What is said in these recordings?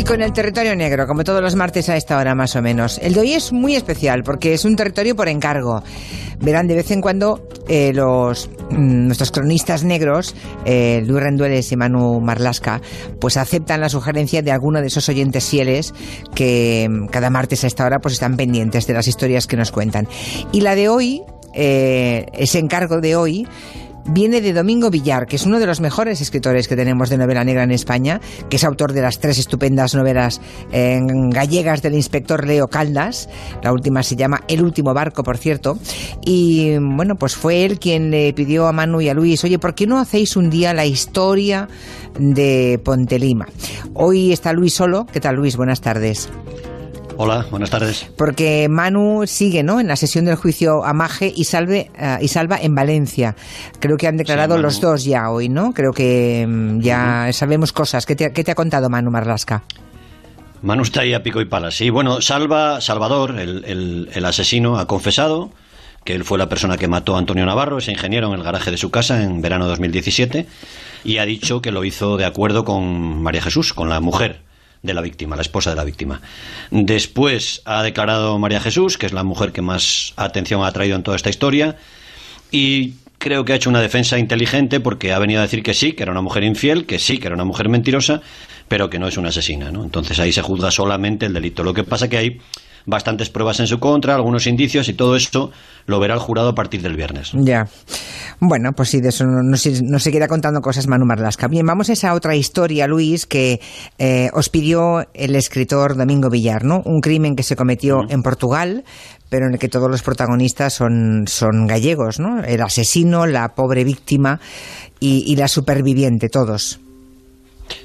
Y con el territorio negro, como todos los martes a esta hora más o menos. El de hoy es muy especial porque es un territorio por encargo. Verán de vez en cuando eh, los mm, nuestros cronistas negros, eh, Luis Rendueles y Manu Marlasca, pues aceptan la sugerencia de alguno de esos oyentes fieles que mm, cada martes a esta hora pues están pendientes de las historias que nos cuentan. Y la de hoy, eh, ese encargo de hoy, viene de Domingo Villar, que es uno de los mejores escritores que tenemos de novela negra en España, que es autor de las tres estupendas novelas gallegas del inspector Leo Caldas. La última se llama El último barco, por cierto. Y bueno, pues fue él quien le pidió a Manu y a Luis, oye, ¿por qué no hacéis un día la historia de Pontelima? Hoy está Luis solo. ¿Qué tal, Luis? Buenas tardes. Hola, buenas tardes. Porque Manu sigue, ¿no? En la sesión del juicio a Maje y, Salve, uh, y Salva en Valencia. Creo que han declarado sí, los dos ya hoy, ¿no? Creo que um, ya sabemos cosas. ¿Qué te, ¿Qué te, ha contado Manu Marlasca? Manu está ahí a pico y pala. Sí, bueno, Salva, Salvador, el, el, el asesino, ha confesado que él fue la persona que mató a Antonio Navarro, ese ingeniero, en el garaje de su casa en verano de 2017, y ha dicho que lo hizo de acuerdo con María Jesús, con la mujer de la víctima, la esposa de la víctima. Después ha declarado María Jesús, que es la mujer que más atención ha traído en toda esta historia, y creo que ha hecho una defensa inteligente porque ha venido a decir que sí, que era una mujer infiel, que sí, que era una mujer mentirosa, pero que no es una asesina. ¿no? Entonces ahí se juzga solamente el delito. Lo que pasa que hay bastantes pruebas en su contra, algunos indicios y todo esto lo verá el jurado a partir del viernes. Ya. Bueno, pues sí, de eso no, no, no seguirá contando cosas Manu Marlasca. Bien, vamos a esa otra historia, Luis, que eh, os pidió el escritor Domingo Villar, ¿no? Un crimen que se cometió uh -huh. en Portugal, pero en el que todos los protagonistas son, son gallegos, ¿no? El asesino, la pobre víctima y, y la superviviente, todos.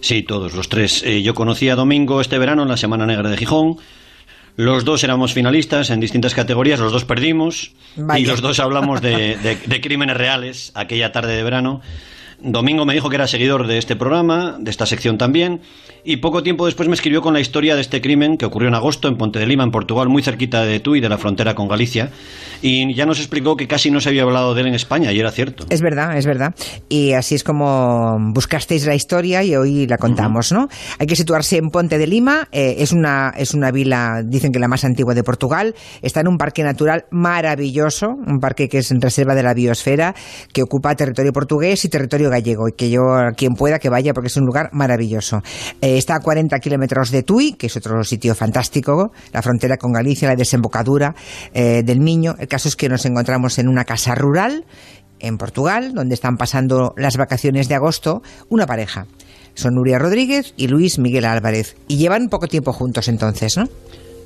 Sí, todos, los tres. Eh, yo conocí a Domingo este verano en la Semana Negra de Gijón. Los dos éramos finalistas en distintas categorías, los dos perdimos Vaya. y los dos hablamos de, de, de, crímenes reales aquella tarde de verano. Domingo me dijo que era seguidor de este programa, de esta sección también, y poco tiempo después me escribió con la historia de este crimen que ocurrió en agosto en Ponte de Lima, en Portugal, muy cerquita de Tui, de la frontera con Galicia, y ya nos explicó que casi no se había hablado de él en España, y era cierto. Es verdad, es verdad. Y así es como buscasteis la historia y hoy la contamos, uh -huh. ¿no? Hay que situarse en Ponte de Lima, eh, es, una, es una vila, dicen que la más antigua de Portugal, está en un parque natural maravilloso, un parque que es en reserva de la biosfera, que ocupa territorio portugués y territorio gallego, y que yo, quien pueda, que vaya, porque es un lugar maravilloso. Eh, está a 40 kilómetros de Tui, que es otro sitio fantástico, la frontera con Galicia, la desembocadura eh, del Miño. El caso es que nos encontramos en una casa rural en Portugal, donde están pasando las vacaciones de agosto una pareja. Son Nuria Rodríguez y Luis Miguel Álvarez. Y llevan poco tiempo juntos entonces, ¿no?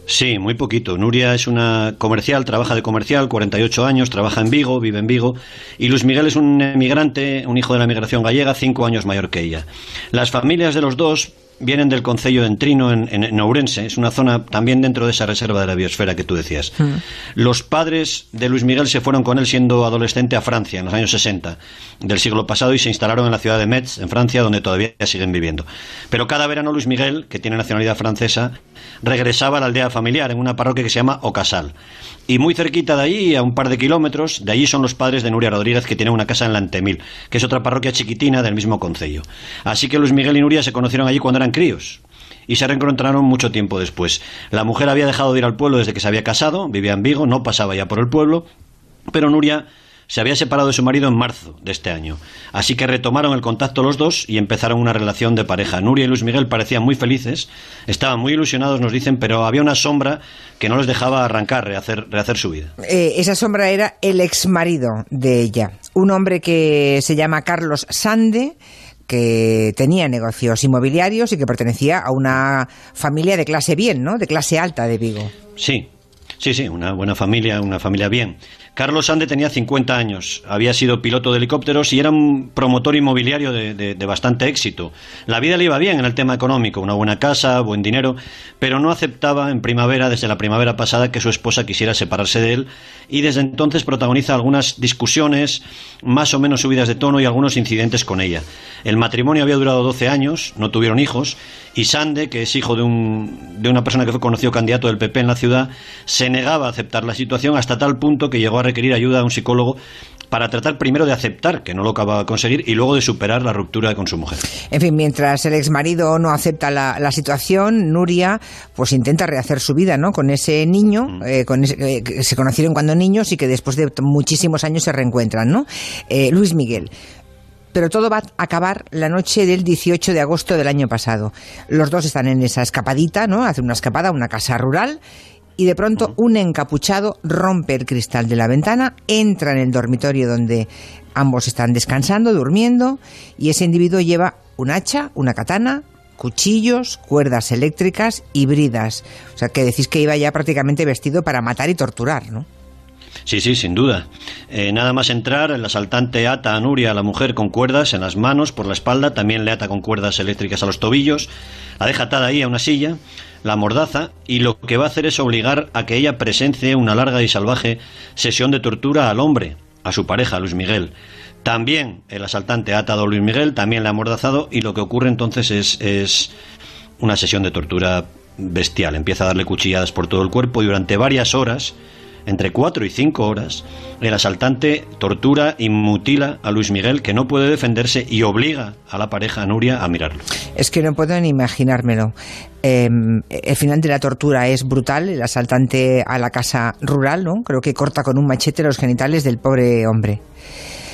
Sí, muy poquito. Nuria es una comercial, trabaja de comercial, 48 años, trabaja en Vigo, vive en Vigo. Y Luis Miguel es un emigrante, un hijo de la migración gallega, cinco años mayor que ella. Las familias de los dos vienen del Concello de Entrino, en, en, en, Ourense. Es una zona también dentro de esa reserva de la biosfera que tú decías. Mm. Los padres de Luis Miguel se fueron con él siendo adolescente a Francia en los años 60 del siglo pasado y se instalaron en la ciudad de Metz, en Francia, donde todavía siguen viviendo. Pero cada verano Luis Miguel, que tiene nacionalidad francesa, regresaba a la aldea familiar en una parroquia que se llama Ocasal. Y muy cerquita de allí, a un par de kilómetros, de allí son los padres de Nuria Rodríguez, que tienen una casa en Lantemil, que es otra parroquia chiquitina del mismo concello. Así que Luis Miguel y Nuria se conocieron allí cuando eran críos y se reencontraron mucho tiempo después. La mujer había dejado de ir al pueblo desde que se había casado, vivía en Vigo, no pasaba ya por el pueblo, pero Nuria se había separado de su marido en marzo de este año. Así que retomaron el contacto los dos y empezaron una relación de pareja. Nuria y Luis Miguel parecían muy felices, estaban muy ilusionados, nos dicen, pero había una sombra que no les dejaba arrancar, rehacer, rehacer su vida. Eh, esa sombra era el exmarido de ella, un hombre que se llama Carlos Sande que tenía negocios inmobiliarios y que pertenecía a una familia de clase bien, ¿no? De clase alta de Vigo. Sí, sí, sí, una buena familia, una familia bien. Carlos Sande tenía 50 años, había sido piloto de helicópteros y era un promotor inmobiliario de, de, de, bastante éxito. La vida le iba bien en el tema económico, una buena casa, buen dinero, pero no aceptaba en primavera, desde la primavera pasada, que su esposa quisiera separarse de él y desde entonces protagoniza algunas discusiones, más o menos subidas de tono y algunos incidentes con ella. El matrimonio había durado 12 años, no tuvieron hijos y Sande, que es hijo de, un, de una persona que fue conocido candidato del PP en la ciudad, se negaba a aceptar la situación hasta tal punto que llegó a requerir ayuda a un psicólogo para tratar primero de aceptar que no lo acaba de conseguir y luego de superar la ruptura con su mujer. En fin, mientras el exmarido no acepta la, situación, Nuria pues intenta rehacer su vida, ¿no? Con ese niño, mm. eh, con eh, que se conocieron cuando niños y que después de muchísimos años se reencuentran, ¿no? Eh, Luis Miguel pero todo va a acabar la noche del 18 de agosto del año pasado. Los dos están en esa escapadita, ¿no? Hacen una escapada a una casa rural y de pronto un encapuchado rompe el cristal de la ventana, entra en el dormitorio donde ambos están descansando, durmiendo, y ese individuo lleva un hacha, una katana, cuchillos, cuerdas eléctricas y bridas. O sea, que decís que iba ya prácticamente vestido para matar y torturar, ¿no? Sí, sí, sin duda. Eh, nada más entrar, el asaltante ata a Nuria, a la mujer, con cuerdas en las manos, por la espalda, también le ata con cuerdas eléctricas a los tobillos, la deja atada ahí a una silla, la mordaza, y lo que va a hacer es obligar a que ella presencie una larga y salvaje sesión de tortura al hombre, a su pareja, Luis Miguel. También el asaltante ha atado a Luis Miguel, también le ha mordazado, y lo que ocurre entonces es, es una sesión de tortura bestial. Empieza a darle cuchilladas por todo el cuerpo y durante varias horas entre cuatro y cinco horas, el asaltante tortura y mutila a Luis Miguel, que no puede defenderse, y obliga a la pareja Nuria a mirarlo. Es que no puedo ni imaginármelo. Em, el final de la tortura es brutal. El asaltante a la casa rural, ¿no? Creo que corta con un machete los genitales del pobre hombre.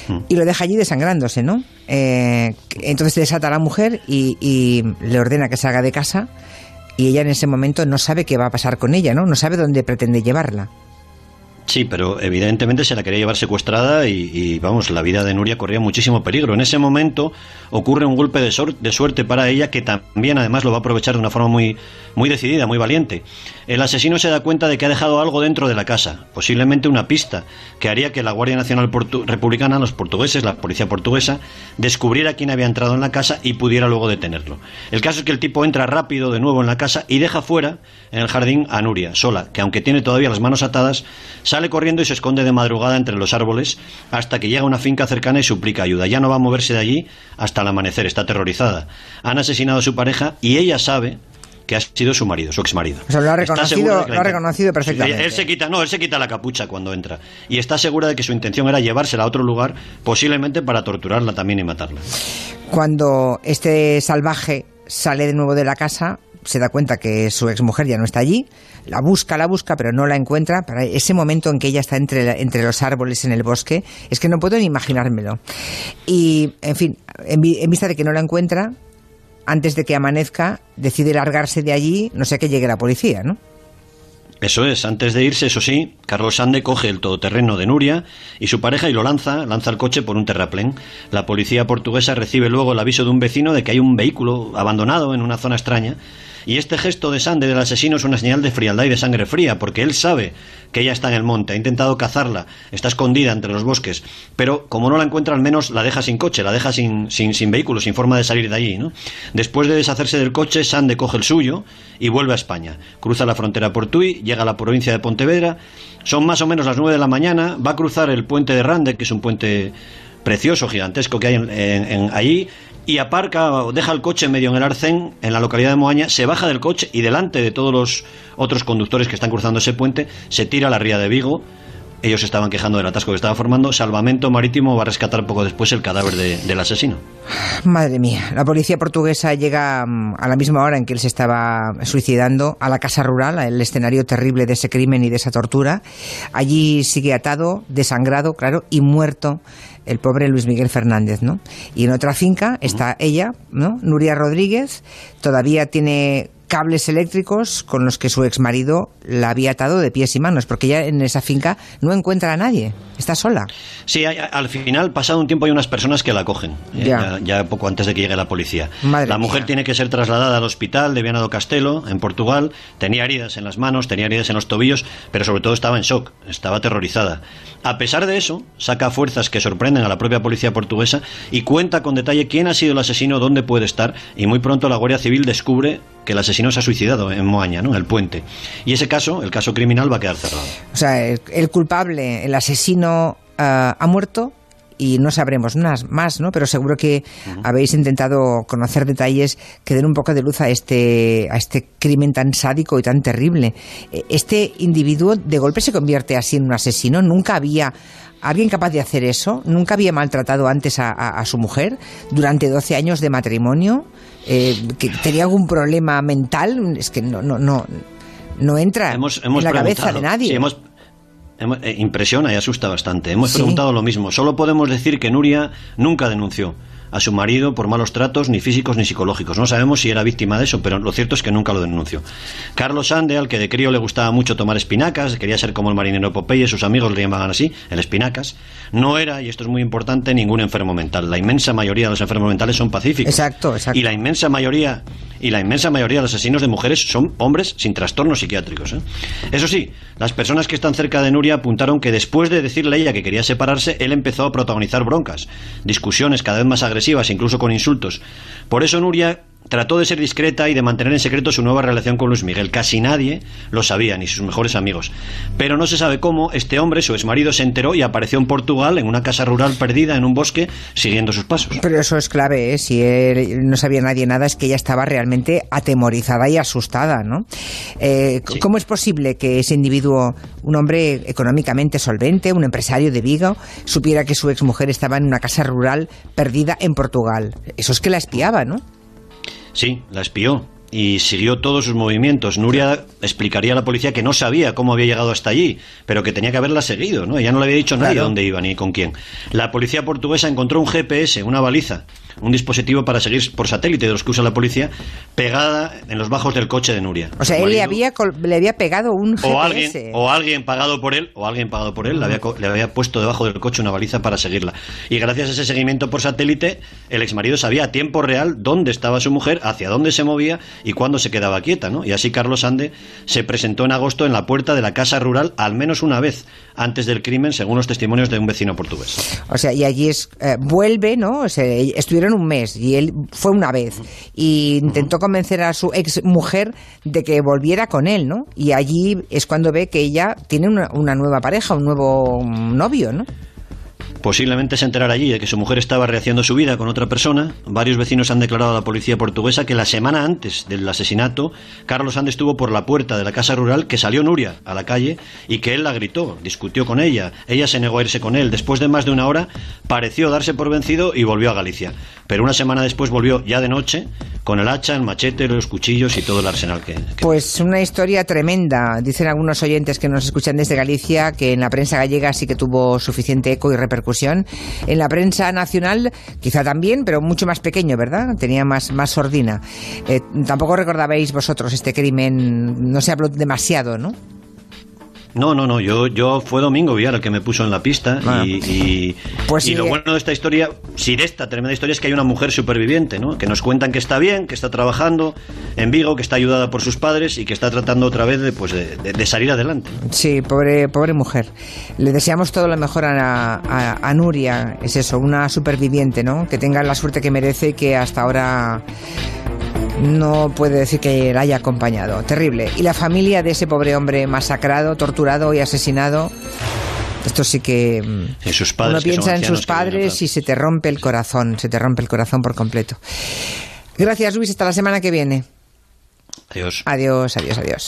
Hmm. Y lo deja allí desangrándose, ¿no? Eh, entonces desata a la mujer y, y le ordena que salga de casa y ella en ese momento no sabe qué va a pasar con ella, ¿no? No sabe dónde pretende llevarla. Sí, pero evidentemente se la quería llevar secuestrada y, vamos, la vida de Nuria corría muchísimo peligro. En ese momento ocurre un golpe de, suerte para ella que también además lo va a aprovechar de una forma muy, muy decidida, muy valiente. El asesino se da cuenta de que ha dejado algo dentro de la casa, posiblemente una pista que haría que la Guardia Nacional Republicana, los portugueses, la policía portuguesa, descubriera quién había entrado en la casa y pudiera luego detenerlo. El caso es que el tipo entra rápido de nuevo en la casa y deja fuera, en el jardín, a Nuria, sola, que aunque tiene todavía las manos atadas, sale corriendo y se esconde de madrugada entre los árboles hasta que llega a una finca cercana y suplica ayuda. Ya no va a moverse de allí hasta el amanecer, está aterrorizada. Han asesinado a su pareja y ella sabe que ha sido su marido, su ex marido. O sea, lo ha reconocido, lo ha reconocido perfectamente. Él se quita, no, él se quita la capucha cuando entra y está segura de que su intención era llevársela a otro lugar, posiblemente para torturarla también y matarla. Cuando este salvaje sale de nuevo de la casa, se da cuenta que su exmujer ya no está allí, la busca, la busca, pero no la encuentra. Para ese momento en que ella está entre, entre los árboles en el bosque, es que no puedo ni imaginármelo. Y, en fin, en, vista de que no la encuentra, antes de que amanezca, decide largarse de allí, no sé que llegue la policía, ¿no? Eso es, antes de irse, eso sí, Carlos Sande coge el todoterreno de Nuria y su pareja y lo lanza, lanza el coche por un terraplén. La policía portuguesa recibe luego el aviso de un vecino de que hay un vehículo abandonado en una zona extraña y este gesto de Sande del asesino es una señal de frialdad y de sangre fría, porque él sabe que ella está en el monte, ha intentado cazarla, está escondida entre los bosques, pero como no la encuentra, al menos la deja sin coche, la deja sin, sin, sin vehículo, sin forma de salir de allí. ¿no? Después de deshacerse del coche, Sande coge el suyo y vuelve a España. Cruza la frontera por Tui, llega a la provincia de Pontevedra, son más o menos las nueve de la mañana, va a cruzar el puente de Rande, que es un puente precioso, gigantesco que hay en, allí, y aparca o deja el coche medio en el arcén, en la localidad de Moaña, se baja del coche y delante de todos los otros conductores que están cruzando ese puente, se tira a la ría de Vigo. Ellos estaban quejando del atasco que estaba formando. Salvamento Marítimo va a rescatar poco después el cadáver del asesino. Madre mía, la policía portuguesa llega mm, a la misma hora en que él se estaba suicidando a la casa rural, al escenario terrible de ese crimen y de esa tortura. Allí sigue atado, desangrado, claro, y muerto el pobre Luis Miguel Fernández, ¿no? Y en otra finca está ella, ¿no? Nuria Rodríguez, todavía tiene cables eléctricos con los que su ex marido la había atado de pies y manos, porque ella en esa finca no encuentra a nadie, está sola. Sí, al final, pasado un tiempo, hay unas personas que la cogen, ¿eh? ya. poco antes de que llegue la policía. la mujer tiene que ser trasladada al hospital de Viana do Castelo, en Portugal, tenía heridas en las manos, tenía heridas en los tobillos, pero sobre todo estaba en shock, estaba aterrorizada. A pesar de eso, saca fuerzas que sorprenden a la propia policía portuguesa y cuenta con detalle quién ha sido el asesino, dónde puede estar, y muy pronto la Guardia Civil descubre que el asesino se ha suicidado en Moaña, ¿no? en el puente. Y ese caso, el caso criminal, va a quedar cerrado. O sea, el, culpable, el asesino, ah, ha muerto y no sabremos más, ¿no? Pero seguro que habéis intentado conocer detalles que den un poco de luz a este, a este crimen tan sádico y tan terrible. E, este individuo de golpe se convierte así en un asesino. Nunca había alguien capaz de hacer eso. Nunca había maltratado antes a, su mujer durante 12 años de matrimonio. Eh, que tenía algún problema mental. Es que no, no, no, no entra en la cabeza de nadie. Eh, impresiona y asusta bastante. Hemos preguntado lo mismo. Solo podemos decir que Nuria nunca denunció a su marido por malos tratos, ni físicos ni psicológicos. No sabemos si era víctima de eso, pero lo cierto es que nunca lo denunció. Carlos Sande, al que de crío le gustaba mucho tomar espinacas, quería ser como el marinero Popeye, sus amigos le llamaban así, el espinacas, no era, y esto es muy importante, ningún enfermo mental. La inmensa mayoría de los enfermos mentales son pacíficos. Exacto, exacto. Y la inmensa mayoría y la inmensa mayoría de los asesinos de mujeres son hombres sin trastornos psiquiátricos. ¿eh? Eso sí, las personas que están cerca de Nuria apuntaron que después de decirle a ella que quería separarse, él empezó a protagonizar broncas, discusiones cada vez más agresivas, incluso con insultos. Por eso Nuria Trató de ser discreta y de mantener en secreto su nueva relación con Luis Miguel. Casi nadie lo sabía, ni sus mejores amigos. Pero no se sabe cómo este hombre, su exmarido, se enteró y apareció en Portugal, en una casa rural perdida, en un bosque, siguiendo sus pasos. Pero eso es clave, ¿eh? si él no sabía nadie nada, es que ella estaba realmente atemorizada y asustada, ¿no? Eh, ¿Cómo es posible que ese individuo, un hombre económicamente solvente, un empresario de Vigo, supiera que su exmujer estaba en una casa rural perdida en Portugal? Eso es que la espiaba, ¿no? Sí, la espió y siguió todos sus movimientos. Nuria explicaría a la policía que no sabía cómo había llegado hasta allí, pero que tenía que haberla seguido, ¿no? Ella no le había dicho nadie dónde iba ni con quién. La policía portuguesa encontró un GPS, una baliza, un dispositivo para seguir por satélite de los que usa la policía, pegada en los bajos del coche de Nuria. O sea, él le había, le había pegado un GPS. O alguien, o alguien pagado por él, o alguien pagado por él, le, había, le había puesto debajo del coche una baliza para seguirla. Y gracias a ese seguimiento por satélite, el exmarido sabía a tiempo real dónde estaba su mujer, hacia dónde se movía y cuándo se quedaba quieta, ¿no? Y así Carlos Ande se presentó en agosto en la puerta de la casa rural al menos una vez antes del crimen, según los testimonios de un vecino portugués. O sea, y allí es, eh, vuelve, ¿no? O sea, estuvieron un mes y él fue una vez y intentó convencer a su ex mujer de que volviera con él, ¿no? Y allí es cuando ve que ella tiene una, una nueva pareja, un nuevo novio, ¿no? Posiblemente se enterara allí de que su mujer estaba rehaciendo su vida con otra persona. Varios vecinos han declarado a la policía portuguesa que la semana antes del asesinato, Carlos Ande estuvo por la puerta de la casa rural, que salió Nuria a la calle y que él la gritó, discutió con ella. Ella se negó a irse con él. Después de más de una hora, pareció darse por vencido y volvió a Galicia. Pero una semana después volvió ya de noche con el hacha, el machete, los cuchillos y todo el arsenal que, Pues una historia tremenda. Dicen algunos oyentes que nos escuchan desde Galicia que en la prensa gallega sí que tuvo suficiente eco y repercusión. En la prensa nacional quizá también, pero mucho más pequeño, ¿verdad? Tenía más, más sordina. Eh, tampoco recordabais vosotros este crimen, no se habló demasiado, ¿no? No, no, no, yo, yo fue Domingo Villar el que me puso en la pista y, ah. y, pues lo bueno de esta historia, sí de esta tremenda historia es que hay una mujer superviviente, ¿no? Que nos cuentan que está bien, que está trabajando en Vigo, que está ayudada por sus padres y que está tratando otra vez de, pues, de, salir adelante. Sí, pobre, pobre mujer. Le deseamos todo lo mejor a, a, a, Nuria, es eso, una superviviente, ¿no? Que tenga la suerte que merece y que hasta ahora no puede decir que la haya acompañado. Terrible. Y la familia de ese pobre hombre masacrado, torturado y asesinado. Esto sí que. En sus padres, uno piensa en sus padres y se te rompe el corazón. Se te rompe el corazón por completo. Gracias, Luis. Hasta la semana que viene. Adiós. Adiós, adiós, adiós.